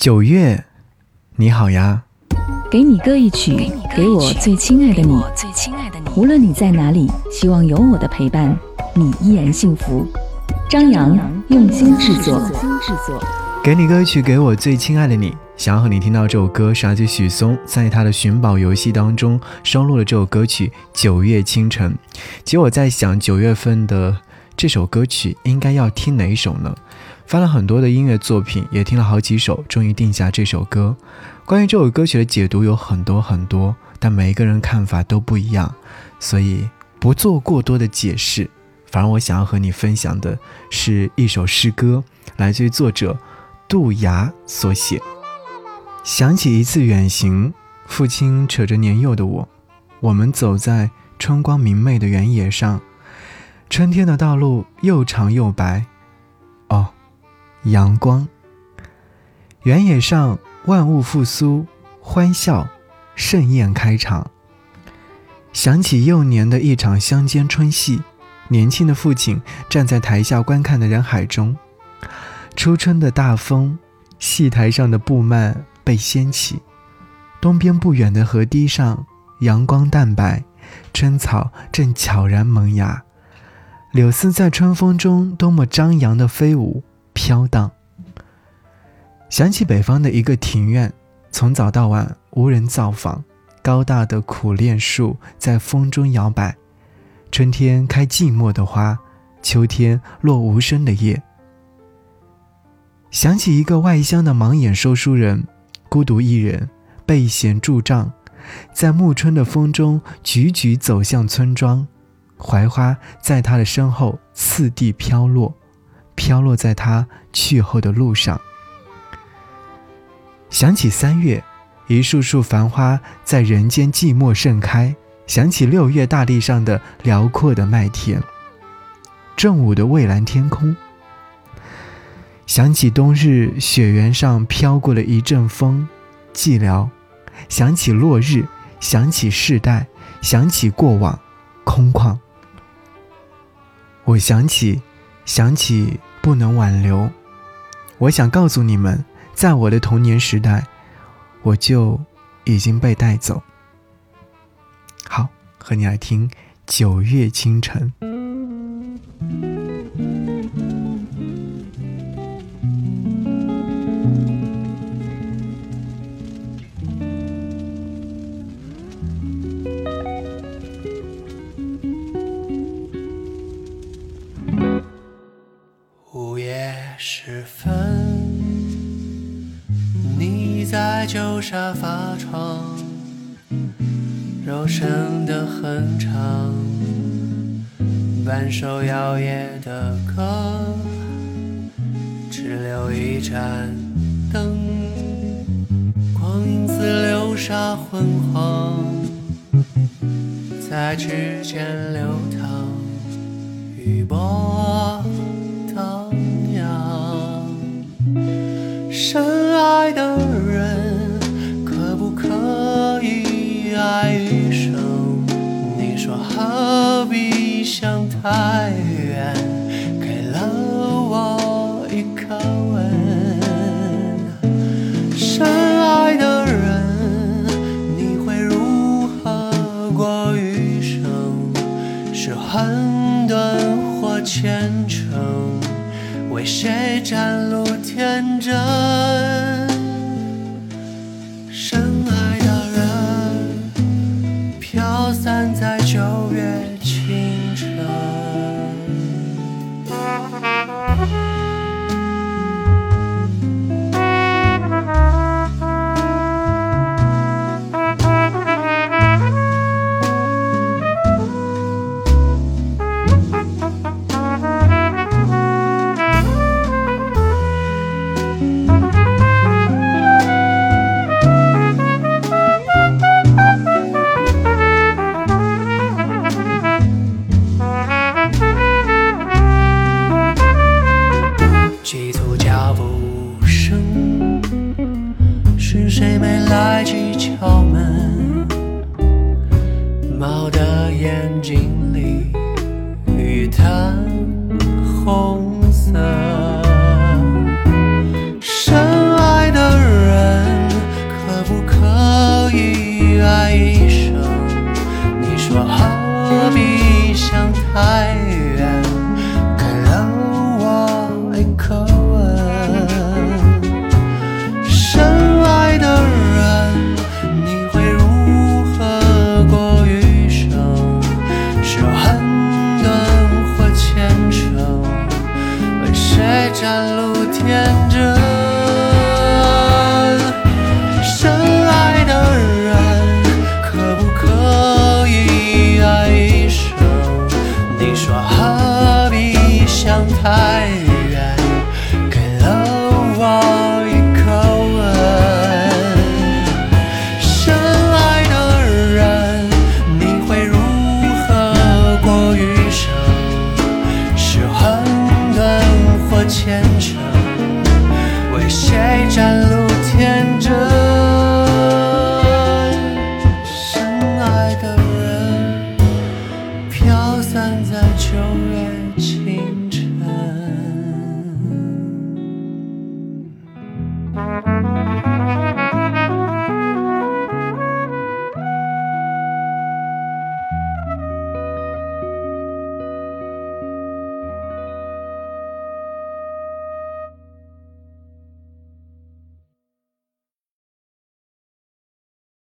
九月，你好呀。给你歌一曲，给我最亲爱的你。无论你在哪里，希望有我的陪伴，你依然幸福。张扬用心制作。给你歌曲，给我最亲爱的你。想要和你听到这首歌，是来自许嵩在他的寻宝游戏当中收录了这首歌曲《九月清晨》。其实我在想，九月份的这首歌曲应该要听哪一首呢？翻了很多的音乐作品，也听了好几首，终于定下这首歌。关于这首歌曲的解读有很多很多，但每一个人看法都不一样，所以不做过多的解释。反而我想要和你分享的是一首诗歌，来自于作者杜崖所写。想起一次远行，父亲扯着年幼的我，我们走在春光明媚的原野上，春天的道路又长又白。阳光，原野上万物复苏，欢笑，盛宴开场。想起幼年的一场乡间春戏，年轻的父亲站在台下观看的人海中。初春的大风，戏台上的布幔被掀起。东边不远的河堤上，阳光淡白，春草正悄然萌芽，柳丝在春风中多么张扬的飞舞。飘荡。想起北方的一个庭院，从早到晚无人造访，高大的苦楝树在风中摇摆。春天开寂寞的花，秋天落无声的叶。想起一个外乡的盲眼说书人，孤独一人，背衔拄杖，在暮春的风中踽踽走向村庄，槐花在他的身后次第飘落。飘落在他去后的路上。想起三月，一束束繁花在人间寂寞盛开；想起六月大地上的辽阔的麦田，正午的蔚蓝天空；想起冬日雪原上飘过了一阵风，寂寥；想起落日，想起世代，想起过往，空旷。我想起，想起。不能挽留。我想告诉你们，在我的童年时代，我就已经被带走。好，和你来听《九月清晨》。时分，你在旧沙发床，柔声的哼唱，半首摇曳的歌，只留一盏灯，光影似流沙昏黄，在指尖流淌，余波。深爱的人，可不可以爱一生？你说何必想太远？给了我一个吻。深爱的人，你会如何过余生？是很短或虔诚？为谁展露天真？深爱的人，飘散在九月谁的脚步声？是谁没来及敲门？猫的眼睛里，雨摊红。虔诚为谁展露天真？深爱的人飘散在九月晴